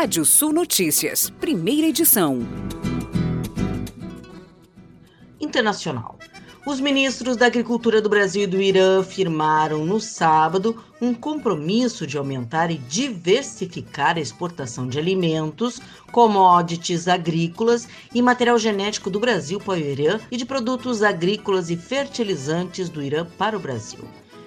Rádio Sul Notícias, primeira edição. Internacional. Os ministros da Agricultura do Brasil e do Irã firmaram no sábado um compromisso de aumentar e diversificar a exportação de alimentos, commodities agrícolas e material genético do Brasil para o Irã e de produtos agrícolas e fertilizantes do Irã para o Brasil.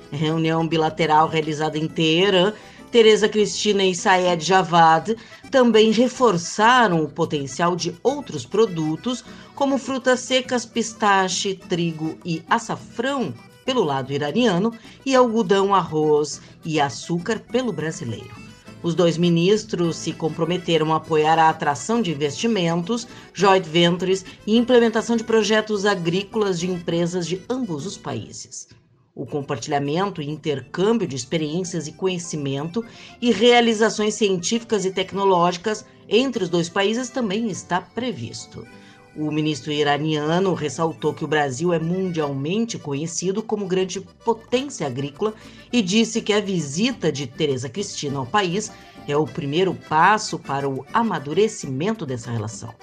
Reunião bilateral realizada em Teherã, Tereza Cristina e Sayed Javad também reforçaram o potencial de outros produtos, como frutas secas, pistache, trigo e açafrão pelo lado iraniano e algodão, arroz e açúcar pelo brasileiro. Os dois ministros se comprometeram a apoiar a atração de investimentos, joint ventures e implementação de projetos agrícolas de empresas de ambos os países. O compartilhamento e intercâmbio de experiências e conhecimento e realizações científicas e tecnológicas entre os dois países também está previsto. O ministro iraniano ressaltou que o Brasil é mundialmente conhecido como grande potência agrícola e disse que a visita de Tereza Cristina ao país é o primeiro passo para o amadurecimento dessa relação.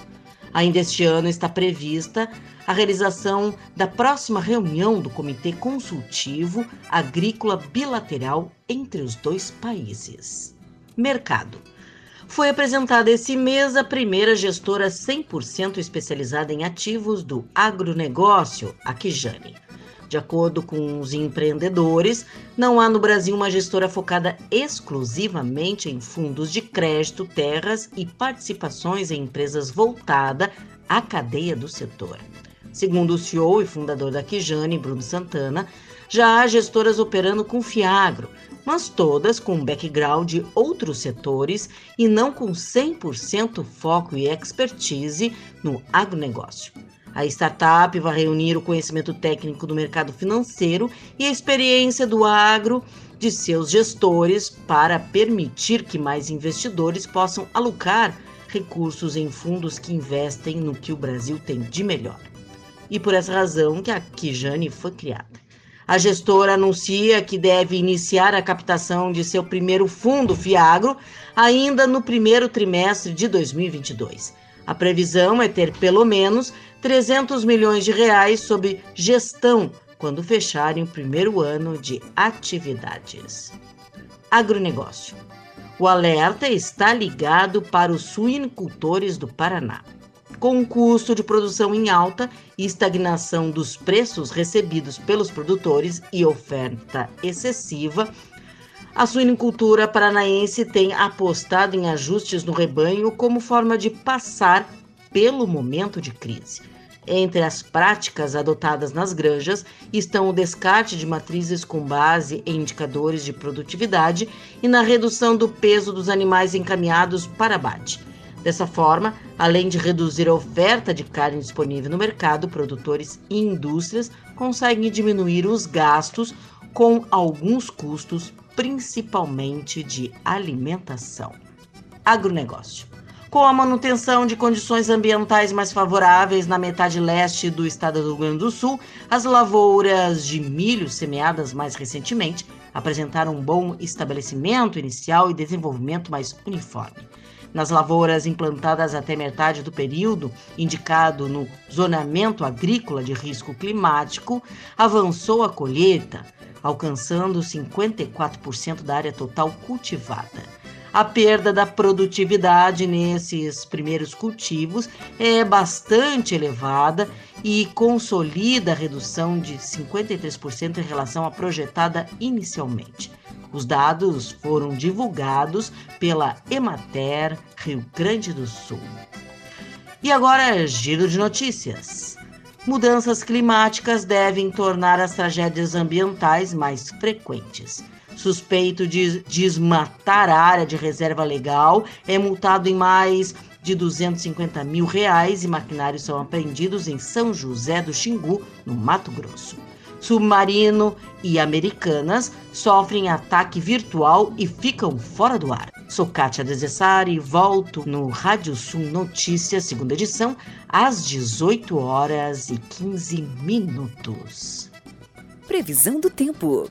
Ainda este ano está prevista a realização da próxima reunião do Comitê Consultivo Agrícola Bilateral entre os dois países. Mercado. Foi apresentada esse mês a primeira gestora 100% especializada em ativos do agronegócio, a Kijane. De acordo com os empreendedores, não há no Brasil uma gestora focada exclusivamente em fundos de crédito, terras e participações em empresas voltada à cadeia do setor. Segundo o CEO e fundador da Kijane, Bruno Santana, já há gestoras operando com Fiagro, mas todas com background de outros setores e não com 100% foco e expertise no agronegócio. A startup vai reunir o conhecimento técnico do mercado financeiro e a experiência do agro de seus gestores para permitir que mais investidores possam alocar recursos em fundos que investem no que o Brasil tem de melhor. E por essa razão que a Kijane foi criada. A gestora anuncia que deve iniciar a captação de seu primeiro fundo Fiagro ainda no primeiro trimestre de 2022. A previsão é ter pelo menos 300 milhões de reais sob gestão quando fecharem o primeiro ano de atividades. Agronegócio. O alerta está ligado para os suinicultores do Paraná. Com o custo de produção em alta e estagnação dos preços recebidos pelos produtores e oferta excessiva, a suinicultura paranaense tem apostado em ajustes no rebanho como forma de passar pelo momento de crise. Entre as práticas adotadas nas granjas estão o descarte de matrizes com base em indicadores de produtividade e na redução do peso dos animais encaminhados para abate. Dessa forma, além de reduzir a oferta de carne disponível no mercado, produtores e indústrias conseguem diminuir os gastos com alguns custos, principalmente de alimentação. Agronegócio. Com a manutenção de condições ambientais mais favoráveis na metade leste do estado do Rio Grande do Sul, as lavouras de milho semeadas mais recentemente apresentaram um bom estabelecimento inicial e desenvolvimento mais uniforme. Nas lavouras implantadas até metade do período indicado no zonamento agrícola de risco climático, avançou a colheita, alcançando 54% da área total cultivada. A perda da produtividade nesses primeiros cultivos é bastante elevada e consolida a redução de 53% em relação à projetada inicialmente. Os dados foram divulgados pela Emater Rio Grande do Sul. E agora, giro de notícias. Mudanças climáticas devem tornar as tragédias ambientais mais frequentes suspeito de desmatar a área de reserva legal é multado em mais de 250 mil reais e maquinários são apreendidos em São José do Xingu, no Mato Grosso. Submarino e Americanas sofrem ataque virtual e ficam fora do ar. Sou Kátia Desessari e volto no Rádio Sul Notícias, segunda edição, às 18 horas e 15 minutos. Previsão do tempo.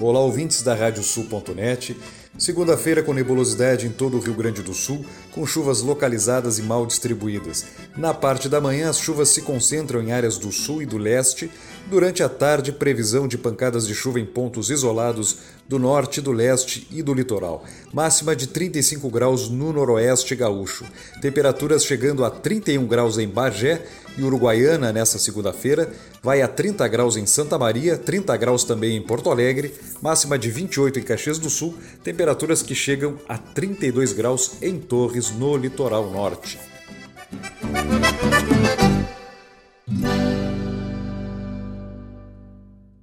Olá, ouvintes da Radiosul.net. Segunda-feira com nebulosidade em todo o Rio Grande do Sul, com chuvas localizadas e mal distribuídas. Na parte da manhã, as chuvas se concentram em áreas do sul e do leste. Durante a tarde, previsão de pancadas de chuva em pontos isolados do norte, do leste e do litoral. Máxima de 35 graus no noroeste gaúcho. Temperaturas chegando a 31 graus em Bagé e Uruguaiana nesta segunda-feira. Vai a 30 graus em Santa Maria, 30 graus também em Porto Alegre, máxima de 28 em Caxias do Sul, temperaturas que chegam a 32 graus em Torres, no litoral norte.